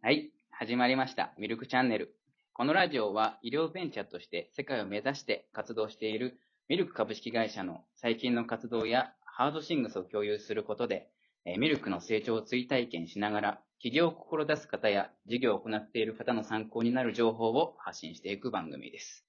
はい、始まりました。ミルクチャンネル。このラジオは医療ベンチャーとして世界を目指して活動しているミルク株式会社の最近の活動やハードシングスを共有することで、えミルクの成長を追体験しながら、起業を志す方や事業を行っている方の参考になる情報を発信していく番組です。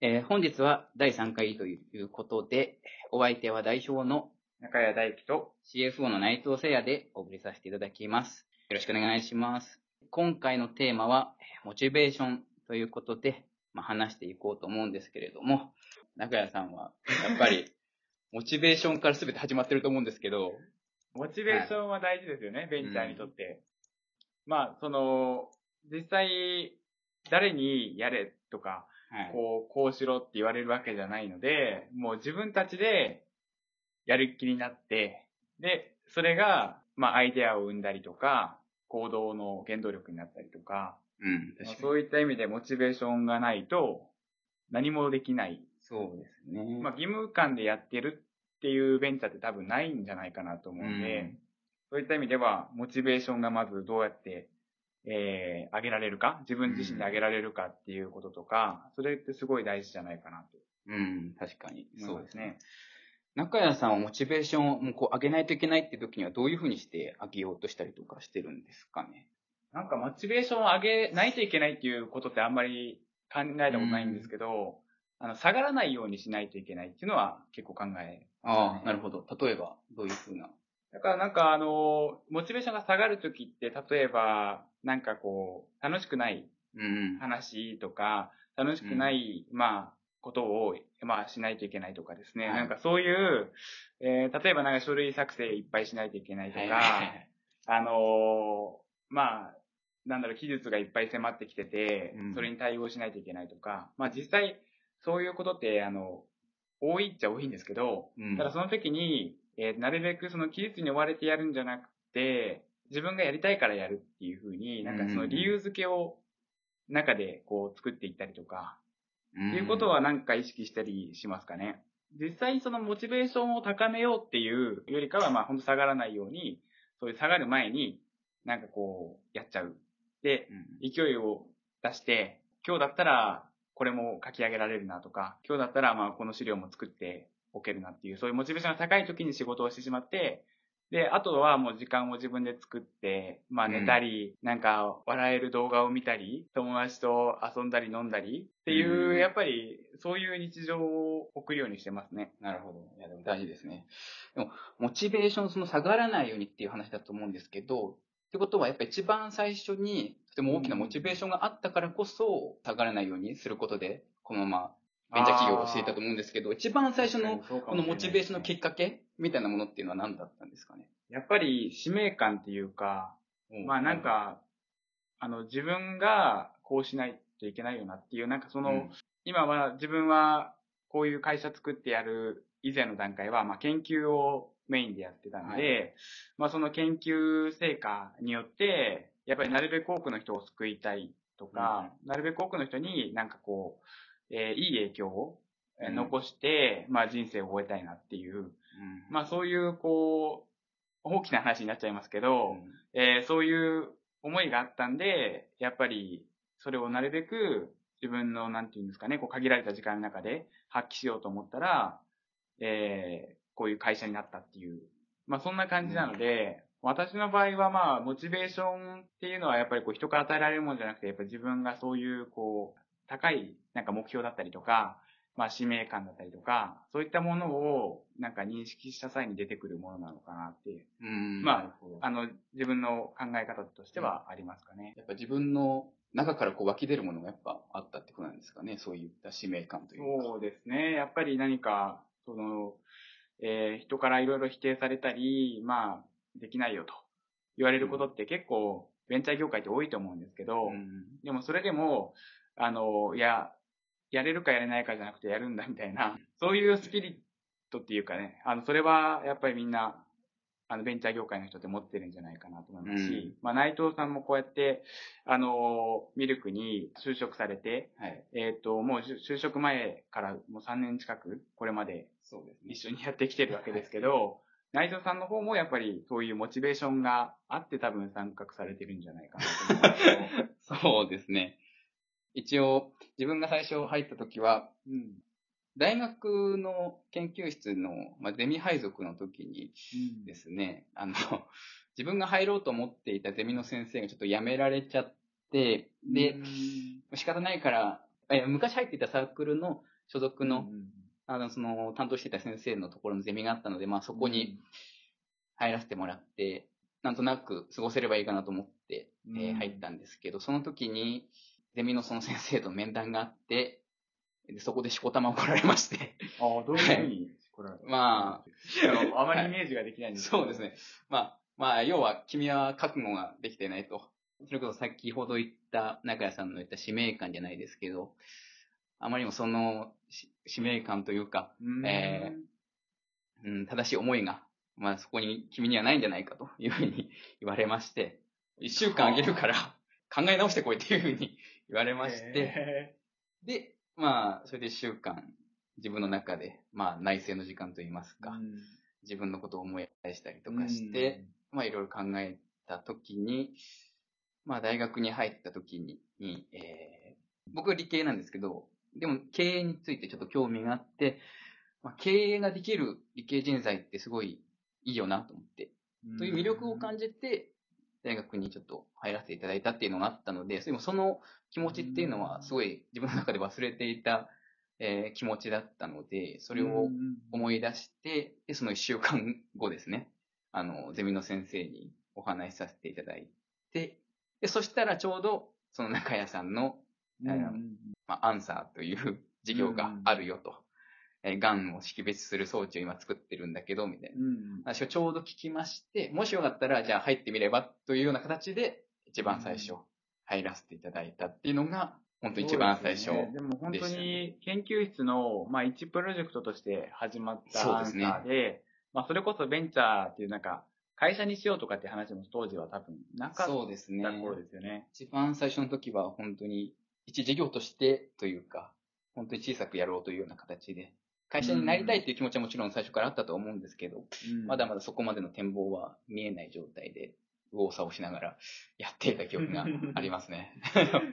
えー本日は第3回ということで、お相手は代表の中谷大輝と、CFO の内藤誠也でお送りさせていただきます。よろしくお願いします。今回のテーマは、えーモチベーションということで、まあ、話していこうと思うんですけれども、中谷さんは、やっぱり、モチベーションから全て始まってると思うんですけど、モチベーションは大事ですよね、ベンチャーにとって。まあ、その、実際、誰にやれとか、はい。こう、こうしろって言われるわけじゃないので、もう自分たちでやる気になって、で、それが、まあ、アイデアを生んだりとか、行動の原動力になったりとか、うん。そういった意味でモチベーションがないと何もできない。そうですね。まあ、義務感でやってるっていうベンチャーって多分ないんじゃないかなと思うんで、うんそういった意味では、モチベーションがまずどうやって、えー、上げられるか、自分自身で上げられるかっていうこととか、それってすごい大事じゃないかなとうん、確かに。思いますね。中谷さんはモチベーションをこう上げないといけないっていう時にはどういうふうにして上げようとしたりとかしてるんですかね？なんかモチベーションを上げないといけないっていうことってあんまり考えたことないんですけど、あの、下がらないようにしないといけないっていうのは結構考えああ、なるほど。例えば、どういうふうな？だからなんかあの、モチベーションが下がるときって、例えば、なんかこう、楽しくないうん。話とか、楽しくない、まあ、ことを、まあ、しないといけないとかですね。はい。なんかそういう、えー例えばなんか書類作成いっぱいしないといけないとか、はいあのーまあ、なんだろう、技術がいっぱい迫ってきててうん、それに対応しないといけないとか、まあ実際、そういうことって、あの、多いっちゃ多いんですけど、うん。ただその時に、えーなるべくその期日に追われてやるんじゃなくて、自分がやりたいからやるっていうふうに、なんかその理由付けを中でこう作っていったりとか、うんっていうことはなんか意識したりしますかね。実際そのモチベーションを高めようっていうよりかは、まあ本当下がらないように、そういう下がる前に、なんかこう、やっちゃう。で、うん勢いを出して、今日だったらこれも書き上げられるなとか、今日だったらまあこの資料も作っておけるなっていう、そういうモチベーションが高い時に仕事をしてしまって、で、あとはもう時間を自分で作って、まあ寝たり、なんか笑える動画を見たり、友達と遊んだり飲んだりっていう、うんやっぱりそういう日常を送るようにしてますね。なるほど。いや、でも大事ですね。でも、モチベーション、その下がらないようにっていう話だと思うんですけど、ってことは、やっぱ一番最初に、とても大きなモチベーションがあったからこそ、下がらないようにすることで、このまま、ベンチャー企業をしていたと思うんですけど、一番最初の、このモチベーションのきっかけみたいなものっていうのは何だったんですかね？やっぱり使命感っていうか、まあなん、か、あの、自分がこうしないといけないよなっていう、なんかその、うん。今は自分はこういう会社作ってやる以前の段階は、まあ研究をメインでやってたんで、まあその研究成果によって、やっぱりなるべく多くの人を救いたいとか、なるべく多くの人になんかこう、えーいい影響を残して、まあ人生を終えたいなっていう、うん。まあそういうこう、大きな話になっちゃいますけど、うん。えーそういう思いがあったんで、やっぱりそれをなるべく自分の、なんていうんですかね、こう限られた時間の中で発揮しようと思ったら、えーこういう会社になったっていう、まあそんな感じなので、私の場合はまあ、モチベーションっていうのはやっぱりこう人から与えられるものじゃなくて、やっぱり自分がそういうこう、高いなんか目標だったりとか、まあ使命感だったりとか、そういったものをなんか認識した際に出てくるものなのかなっていう、うんまああの、自分の考え方としてはありますかね。やっぱ自分の中からこう湧き出るものがやっぱあったってことなんですかね。そういった使命感というか。そうですね。やっぱり何か、その、えー人からいろいろ否定されたり、まあ、できないよと言われることって結構、ベンチャー業界って多いと思うんですけど、うんでもそれでも、あの、いや、やれるかやれないかじゃなくてやるんだみたいな、そういうスピリットっていうかね、あの、それはやっぱりみんな、あの、ベンチャー業界の人って持ってるんじゃないかなと思いますし、うんまあ、内藤さんもこうやって、あの、ミルクに就職されて、はい。えっ、と、もう就就職前からもう3年近く、これまでそうですね。一緒にやってきてるわけですけど、内藤さんの方もやっぱりそういうモチベーションがあって多分参画されてるんじゃないかなと思います。そうですね。一応、自分が最初入った時は、うん。大学の研究室の、まあ、ゼミ配属の時にですね、あの、自分が入ろうと思っていたゼミの先生がちょっと辞められちゃって、でう、ん。仕方ないから、え昔入っていたサークルの所属の、うん。あの、その、担当していた先生のところのゼミがあったので、まあそこに、入らせてもらって、なんとなく過ごせればいいかなと思って、うん。えー入ったんですけど、その時に、ゼミのその先生と面談があって、でそこでしこたま怒られまして、ああ、どういうふうに、これ。まあの、あまりイメージができないんですけどそうです。ね。まあ、まあ、要は、君は覚悟ができていないと。それこそ先ほど言った、中谷さんの言った使命感じゃないですけど、あまりにもそのし使命感というか、うんえうん、正しい思いが、まあそこに君にはないんじゃないかというふうに言われまして、一週間あげるから考え直してこいっていうふうに言われまして、へで、まあ、それで一週間自分の中で、まあ内省の時間といいますか、ーうん。自分のことを思い出したりとかして、、まあいろいろ考えたときに、まあ大学に入ったときに、えー僕は理系なんですけど、でも経営についてちょっと興味があって、まあ、経営ができる理系人材ってすごいいいよなと思って、うん。という魅力を感じて、大学にちょっと入らせていただいたっていうのがあったので、でもその気持ちっていうのはすごい自分の中で忘れていた、えー気持ちだったので、それを思い出して、で、その一週間後ですね、あの、ゼミの先生にお話しさせていただいて、で、そしたらちょうど、その中谷さんの、うんあのまあ、アンサーという事業があるよと、えー、癌を識別する装置を今作ってるんだけど、みたいな。うん話をちょうど聞きまして、もしよかったら、じゃあ入ってみればというような形で、一番最初、入らせていただいたっていうのが、本当一番最初。ですよねでも本当に研究室の、まあ、一プロジェクトとして始まったアンサそうですねーで、まあ、それこそベンチャーっていうなんか、会社にしようとかって話も当時は多分なかっそうですねた。頃ですよね。一番最初の時は本当に一事業としてというか、本当に小さくやろうというような形で、会社になりたいっていう気持ちはもちろん最初からあったと思うんですけど、まだまだそこまでの展望は見えない状態で、右往左往しながらやっていた記憶が ありますね。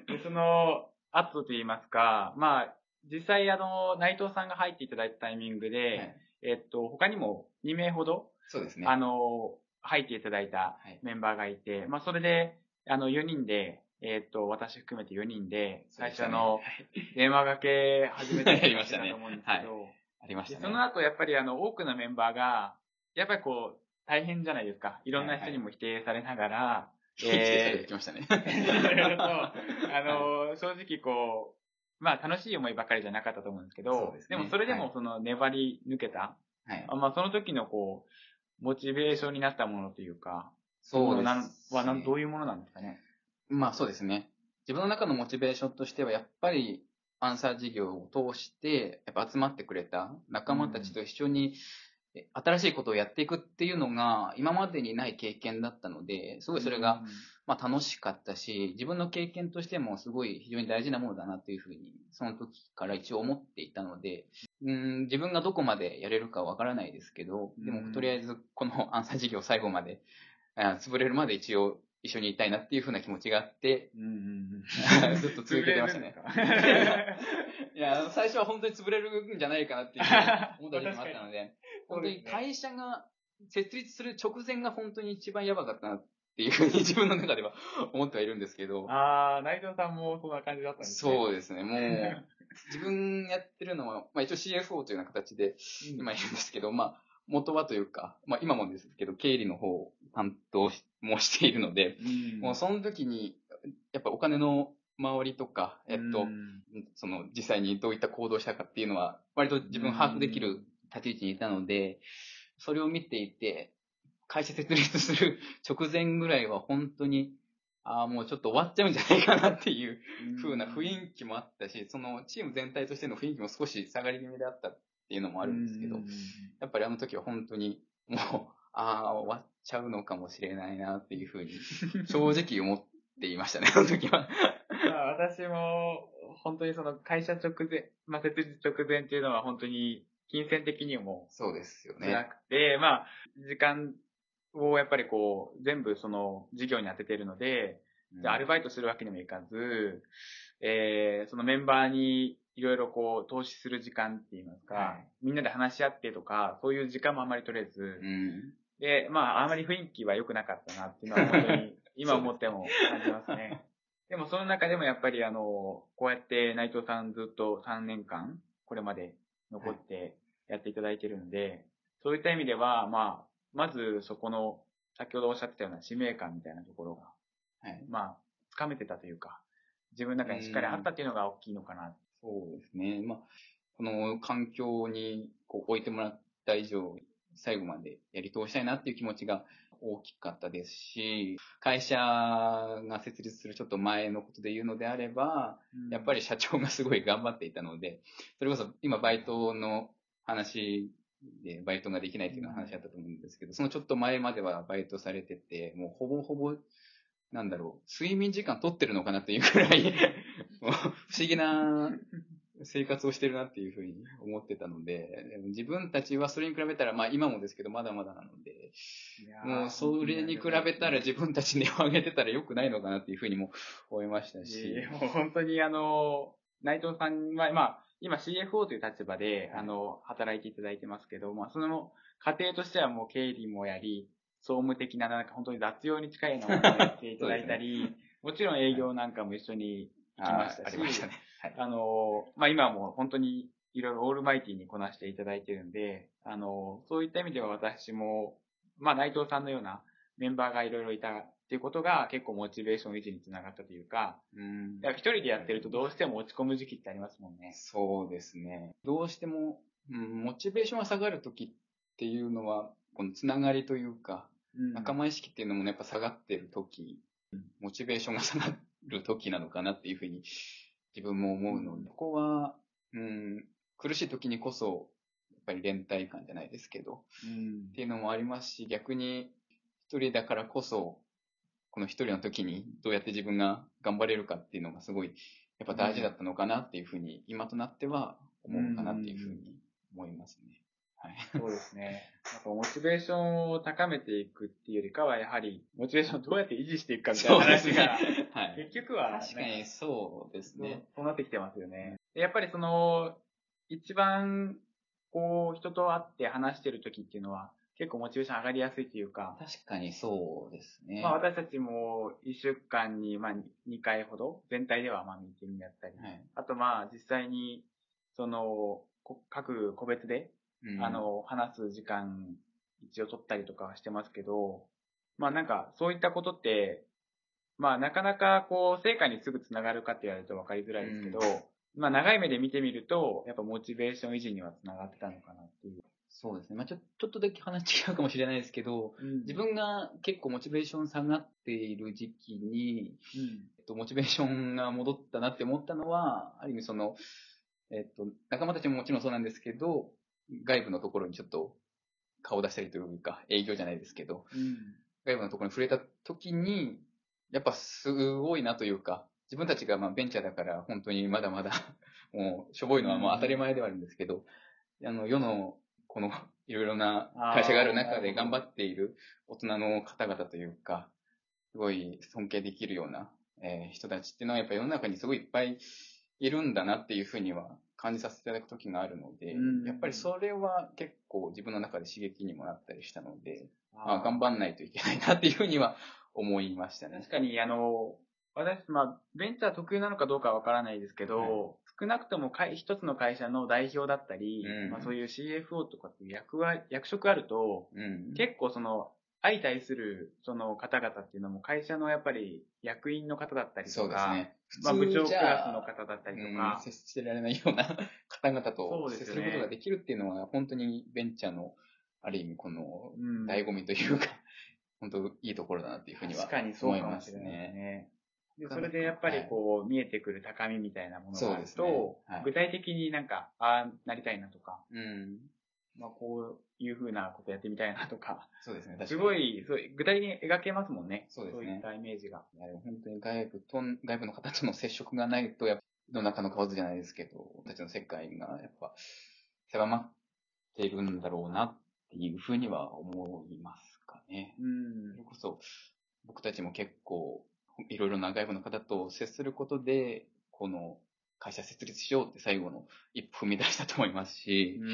でその後と言いますか、まあ、実際あの、内藤さんが入っていただいたタイミングで、はいえっと、他にも2名ほど、そうですね。あの、入っていただいたはいメンバーがいて、まあ、それで、あの、4人で、えっと、私含めて4人で、最初あの、電話掛け始めてやりましたねと思うんですけど、ありましたね。でその後、やっぱりあの、多くのメンバーが、やっぱりこう、大変じゃないですか。いろんな人にも否定されながら、一致されてきましたね。あの、正直こう、まあ楽しい思いばかりじゃなかったと思うんですけど、ですねもそれではいもその粘り抜けた、はい。あまあその時のこう、モチベーションになったものというか、そうです、なんはなんどういうものなんですかね？まあそうですね。自分の中のモチベーションとしては、やっぱりアンサー事業を通して、やっぱ集まってくれた仲間たちと一緒に、え新しいことをやっていくっていうのが、今までにない経験だったので、すごいそれが、まあ楽しかったし、自分の経験としてもすごい非常に大事なものだなというふうに、その時から一応思っていたので、うん、自分がどこまでやれるかわからないですけど、でうんもとりあえずこのアンサー事業を最後まで、あ潰れるまで一応一緒にいたいなっていうふうな気持ちがあって、うんうんうん。ずっと続けてましたね。いや、最初は本当に潰れるんじゃないかなっていうふうに思った時もあったので、本当に会社が設立する直前が本当に一番やばかったなっていうふうに自分の中では思ってはいるんですけど、ああ、内藤さんもそんな感じだったんですね。そうですね、もう、自分やってるのは、まあ一応 CFO というような形でうん今いるんですけど、まあ元はというか、まあ今もですけど、経理の方を担当しもしているので、うん。もうその時に、やっぱお金の回りとか、えっと、うん。その実際にどういった行動をしたかっていうのは、割と自分把握できる立ち位置にいたので、それを見ていて、会社設立する 直前ぐらいは本当に、ああ、もうちょっと終わっちゃうんじゃないかなっていう風な雰囲気もあったし、そのチーム全体としての雰囲気も少し下がり気味であったっていうのもあるんですけど、うんやっぱりあの時は本当に、もう、ああ、終わっちゃうのかもしれないなっていう風に、正直思っていましたね、あの時は。まあ私も、本当にその会社直前、まあ、設立直前っていうのは本当に金銭的にもそうですよ辛ね。くて、まあ、時間をやっぱりこう、全部その事業に当ててるので、じゃあアルバイトするわけにもいかず、えー、そのメンバーにいろいろこう投資する時間って言いますか、はいみんなで話し合ってとか、そういう時間もあまり取れず、うん。で、まあ、あまり雰囲気は良くなかったなっていうのは本当に 今思っても感じますね。でもその中でもやっぱりあの、こうやって内藤さんずっと3年間、これまで残ってやっていただいてるんで、そういった意味では、まあ、まずそこの、先ほどおっしゃってたような使命感みたいなところが、はい。まあ、つかめてたというか、自分の中にしっかりあったっていうのが大きいのかな。そうですね。まあ、この環境にこう置いてもらった以上、最後までやり通したいなっていう気持ちが大きかったですし、会社が設立するちょっと前のことで言うのであれば、やっぱり、り社長がすごい頑張っていたので、それこそ今バイトの話でバイトができないっていう話あったと思うんですけど、そのちょっと前まではバイトされてて、もうほぼほぼ、なんだろう、睡眠時間取ってるのかなっていうくらい、不思議な生活をしてるなっていうふうに思ってたので、自分たちはそれに比べたら、まあ今もですけど、まだまだなので、もうそれに比べたら自分たち値を上げてたら良くないのかなっていうふうにも思いましたいしもう本当にあの、内藤さんは、まあ、今 CFO という立場で、あの、働いていただいてますけど、まあ、その過程としてはもう経理もやり、総務的な、なんか本当に雑用に近いのを やっていただいたり、もちろん営業なんかも一緒に行きましたしあーあたね。はい。あの、まあ、今はもう本当にいろいろオールマイティにこなしていただいてるんで、あの、そういった意味では私も、まあ、内藤さんのようなメンバーがいろいろいたっていうことが結構モチベーション維持につながったというか、うん一人でやってるとどうしても落ち込む時期ってありますもんね。そうですね。どうしても、うん、モチベーションが下がるときっていうのは、このつながりというか、うん仲間意識っていうのもねやっぱ下がってるとき、モチベーションが下がるときなのかなっていうふうに自分も思うので、ここは、うん、苦しいときにこそ、やっぱり連帯感じゃないですけど、うん。っていうのもありますし、逆に一人だからこそ、この一人の時にどうやって自分が頑張れるかっていうのがすごい、やっぱ大事だったのかなっていうふうに、今となっては思うかなっていうふうに思いますね。はい。そうですね。なんかモチベーションを高めていくっていうよりかは、やはり、モチベーションをどうやって維持していくかみたいな話が、はい。結局は、確かにそうですね。そうなってきてますよね。でやっぱりその、一番、こう、人と会って話してる時っていうのは、結構モチベーション上がりやすいというか、確かにそうですね。まあ私たちも一週間に、まあ2回ほど、全体ではまあミーティングやったり、はいあとまあ実際に、その、こ各個別で、うんあ、の、話す時間一応取ったりとかはしてますけど、まあなんかそういったことって、まあなかなかこう成果にすぐつながるかって言われると分かりづらいですけど、まあ長い目で見てみると、やっぱモチベーション維持にはつながってたのかなっていう。そうですね。まあちょちょっとだけ話違うかもしれないですけど、自分が結構モチベーション下がっている時期に、うん、えっと、モチベーションが戻ったなって思ったのは、ある意味その、えっと、仲間たちももちろんそうなんですけど、外部のところにちょっと顔出したりというか、営業じゃないですけど、うん。外部のところに触れた時に、やっぱすごいなというか、自分たちがまあベンチャーだから本当にまだまだ、もうしょぼいのはもう当たり前ではあるんですけど、あの世のこのいろいろな会社がある中で頑張っている大人の方々というか、すごい尊敬できるような、えー人たちっていうのはやっぱ世の中にすごいいっぱいいるんだなっていうふうには感じさせていただく時があるので、うんやっぱりそれは結構自分の中で刺激にもなったりしたので、ああ頑張んないといけないなっていうふうには思いましたね。確かに、あの、私、まあ、ベンチャー特有なのかどうかはわからないですけど、はい少なくとも会一つの会社の代表だったり、うんまあ、そういう CFO とかっていう役は、役職あると、うん。結構その、相対するその方々っていうのも会社のやっぱり役員の方だったりとか、そうですね。まあ、部長クラスの方だったりとうんか、接してられないような 方々そと接することができるっていうのは、本当にベンチャーの、ある意味この、うん醍醐味というか、本当いいところだなっていうふうには確かにそう思いますね。ね。でそれでやっぱりこう、見えてくる高みみたいなものがあるそうですねと、はい具体的になんか、ああなりたいなとか、うん。まあこういうふうなことやってみたいなとか、そうですね。確かにすごい、そう具体的に描けますもんね。そうですねいったイメージが。本当に外部と、外部の方との接触がないと、やっぱ、世の中の蛙じゃないですけど、私たちの世界がやっぱ、狭まっているんだろうなっていうふうには思いますかね。うんそれこそ、僕たちも結構、いろいろな外部の方と接することで、この会社設立しようって最後の一歩踏み出したと思いますし、うん。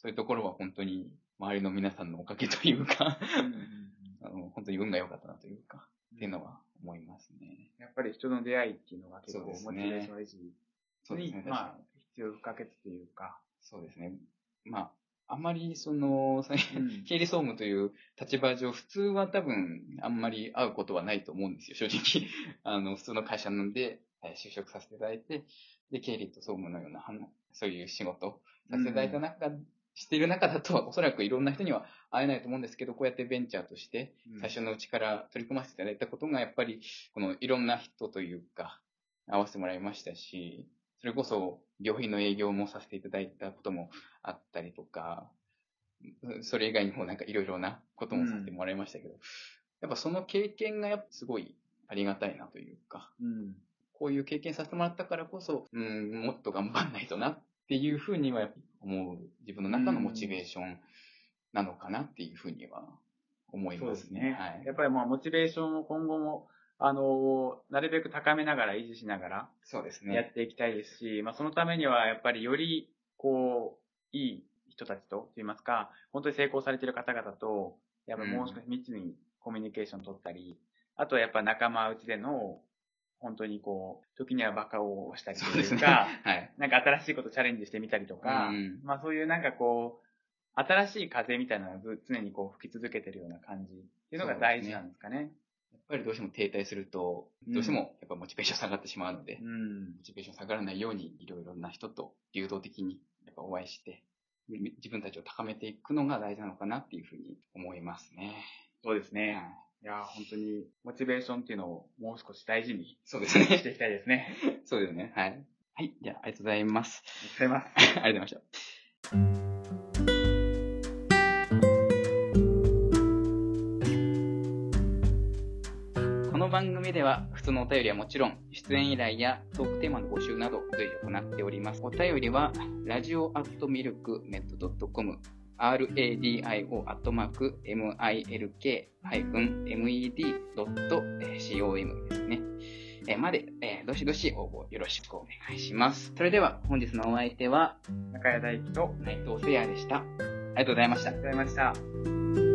そういうところは本当に周りの皆さんのおかげというか、あの本当に運が良かったなというか、っていうのは思いますね。やっぱり人の出会いっていうのが結構そうですねモチベーション維持そうですね、に、まあ、必要不可欠っていうか。そうですね。まあ、あんまりその、さうん 経理総務という立場上、普通は多分あんまり会うことはないと思うんですよ、正直。あの、普通の会社なんで、えー就職させていただいて、で、経理と総務のような、そういう仕事をさせていただいた中、している中だと、おそらくいろんな人には会えないと思うんですけど、こうやってベンチャーとして、うん最初のうちから取り組ませていただいたことが、やっぱり、このいろんな人というか、会わせてもらいましたし、それこそ、病院の営業もさせていただいたこともあったりとか、それ以外にもなんかいろいろなこともさせてもらいましたけど、やっぱその経験がやっぱすごいありがたいなというか、うん。こういう経験させてもらったからこそ、うん、もっと頑張んないとなっていうふうには思う自分の中のモチベーションなのかなっていうふうには思いますすね。はいや。っぱりまあ、モチベーションを今後も、あの、なるべく高めながら維持しながらそうですやっね。ていきたいですし、まあ、そのためにはやっぱりより、こう、いい人たちと、と言いますか、本当に成功されている方々と、やっぱりもう少し密にコミュニケーション取ったり、あとはやっぱ仲間内での、本当にこう、時にはバカをしたりとそうですね。はい。なんか新しいことチャレンジしてみたりとか、うんまあそういうなんかこう、新しい風みたいなのがず常にこう吹き続けてるような感じっていうのが大事なんですかね。やっぱりどうしても停滞すると、どうしてもやっぱモチベーション下がってしまうので、うん。モチベーション下がらないように、いろいろな人と流動的にやっぱお会いして、み自分たちを高めていくのが大事なのかなっていうふうに思いますね。そうですね。はいいやー、本当に、モチベーションっていうのをもう少し大事にそうですね。していきたいですね。そうですね。はい。はい。じゃあ、ありがとうございます。ありがとうございます。ありがとうございました。この番組では普通のお便りはもちろん出演依頼やトークテーマの募集など随時行っております。お便りはラジオアットミルクメットアットマーク milk-med.com ですね。えーまで、えーどしどし応募よろしくお願いします。それでは本日のお相手は中谷大輝と、内藤聖也でした。ありがとうございましたありがとうございました。